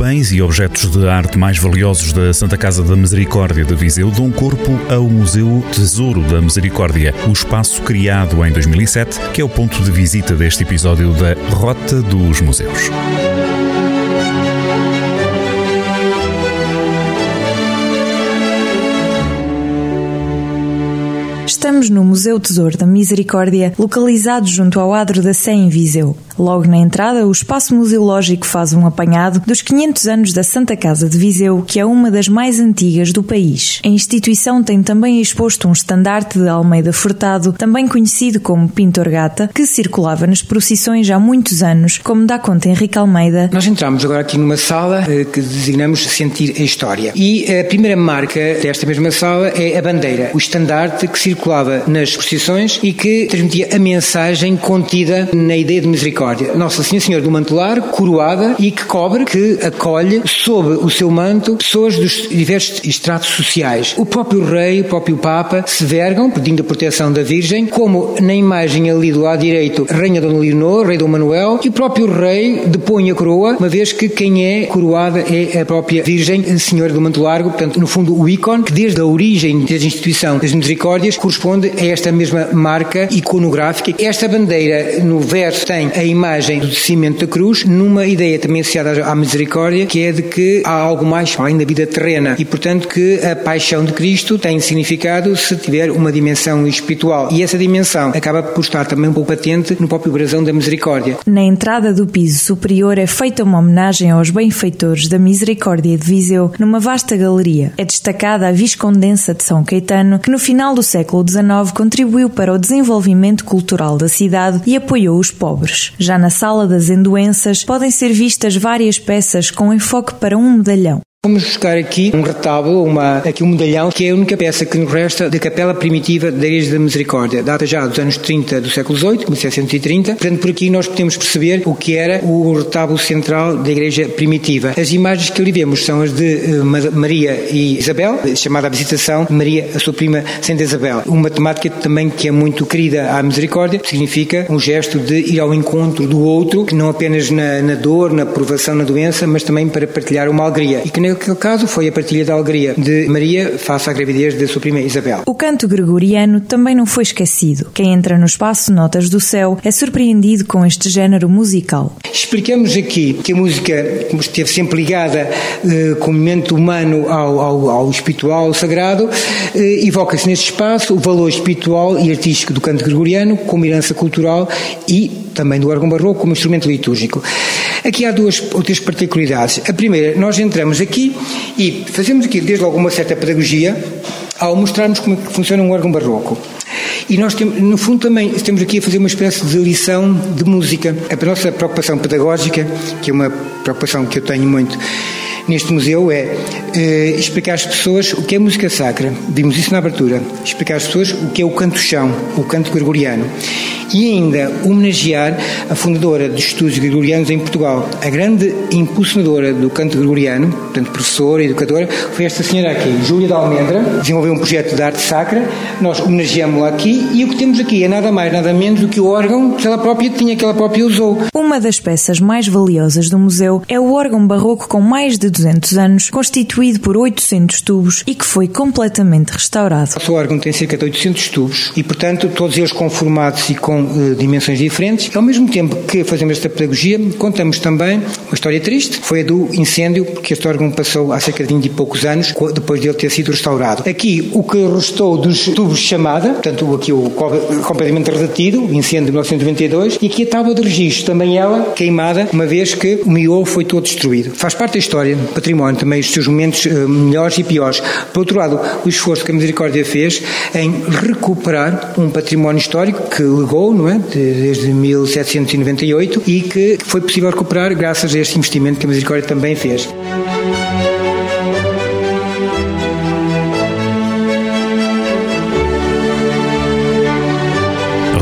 bens e objetos de arte mais valiosos da Santa Casa da Misericórdia de Viseu dão corpo ao Museu Tesouro da Misericórdia, o espaço criado em 2007, que é o ponto de visita deste episódio da Rota dos Museus. Estamos no Museu Tesouro da Misericórdia, localizado junto ao Adro da Sé em Viseu. Logo na entrada, o espaço museológico faz um apanhado dos 500 anos da Santa Casa de Viseu, que é uma das mais antigas do país. A instituição tem também exposto um estandarte de Almeida Furtado, também conhecido como Pintor Gata, que circulava nas procissões há muitos anos, como dá conta Henrique Almeida. Nós entramos agora aqui numa sala eh, que designamos Sentir a História. E a primeira marca desta mesma sala é a bandeira, o estandarte que circulava nas procissões e que transmitia a mensagem contida na ideia de misericórdia. Nossa Senhora do Mantelar, coroada e que cobre, que acolhe sob o seu manto pessoas dos diversos estratos sociais. O próprio rei, o próprio Papa se vergam pedindo a proteção da Virgem, como na imagem ali do lado direito, Rainha Dona Leonor, Rei Dom Manuel, e o próprio rei depõe a coroa, uma vez que quem é coroada é a própria Virgem Senhora do Manto Largo, portanto, no fundo, o ícone que desde a origem da instituição das misericórdias corresponde a esta mesma marca iconográfica. Esta bandeira, no verso, tem a imagem do descimento da cruz, numa ideia também associada à misericórdia, que é de que há algo mais além da vida terrena e, portanto, que a paixão de Cristo tem significado se tiver uma dimensão espiritual. E essa dimensão acaba por estar também um pouco patente no próprio brasão da misericórdia. Na entrada do piso superior é feita uma homenagem aos benfeitores da Misericórdia de Viseu numa vasta galeria. É destacada a Viscondensa de São Caetano, que no final do século Contribuiu para o desenvolvimento cultural da cidade e apoiou os pobres. Já na sala das endoenças podem ser vistas várias peças com enfoque para um medalhão. Vamos buscar aqui um retábulo, uma, aqui um medalhão, que é a única peça que nos resta da capela primitiva da Igreja da Misericórdia, data já dos anos 30 do século XVIII, 1730. Portanto, por aqui nós podemos perceber o que era o retábulo central da Igreja primitiva. As imagens que ali vemos são as de uh, Maria e Isabel, chamada a visitação Maria, a sua prima Santa Isabel. Uma temática também que é muito querida à Misericórdia, significa um gesto de ir ao encontro do outro, que não apenas na, na dor, na provação, na doença, mas também para partilhar uma alegria. E que naquele caso foi a partilha da alegria de Maria face à gravidez da sua prima Isabel. O canto gregoriano também não foi esquecido. Quem entra no espaço Notas do Céu é surpreendido com este género musical. Explicamos aqui que a música esteve sempre ligada eh, com o momento humano ao, ao, ao espiritual, ao sagrado, eh, evoca-se neste espaço o valor espiritual e artístico do canto gregoriano como herança cultural e também do órgão barroco como instrumento litúrgico. Aqui há duas outras particularidades. A primeira, nós entramos aqui e fazemos aqui desde logo uma certa pedagogia ao mostrarmos como é funciona um órgão barroco. E nós, temos, no fundo, também estamos aqui a fazer uma espécie de lição de música. A nossa preocupação pedagógica, que é uma preocupação que eu tenho muito neste museu, é eh, explicar às pessoas o que é música sacra. Vimos isso na abertura. Explicar às pessoas o que é o canto-chão, o canto gregoriano e ainda homenagear a fundadora dos estudos gregorianos em Portugal. A grande impulsionadora do canto gregoriano, portanto professora, educadora, foi esta senhora aqui, Júlia de Almendra, desenvolveu um projeto de arte sacra, nós homenageamos-la aqui e o que temos aqui é nada mais, nada menos do que o órgão que ela própria tinha, que ela própria usou. Uma das peças mais valiosas do museu é o órgão barroco com mais de 200 anos, constituído por 800 tubos e que foi completamente restaurado. O órgão tem cerca de 800 tubos e, portanto, todos eles conformados e com uh, dimensões diferentes. Ao mesmo tempo que fazemos esta pedagogia, contamos também uma história triste, foi a do incêndio, porque este órgão passou há cerca de 20 e poucos anos, depois de ele ter sido restaurado. Aqui, o que restou dos tubos de chamada, portanto, aqui o completamente redatido, incêndio de 1992, e aqui a tábua de registro, também ela queimada, uma vez que o miolo foi todo destruído. Faz parte da história, património, também os seus momentos uh, melhores e piores. Por outro lado, o esforço que a Misericórdia fez em recuperar um património histórico que legou não é? desde 1798 e que foi possível recuperar graças a este investimento que a Misericórdia também fez.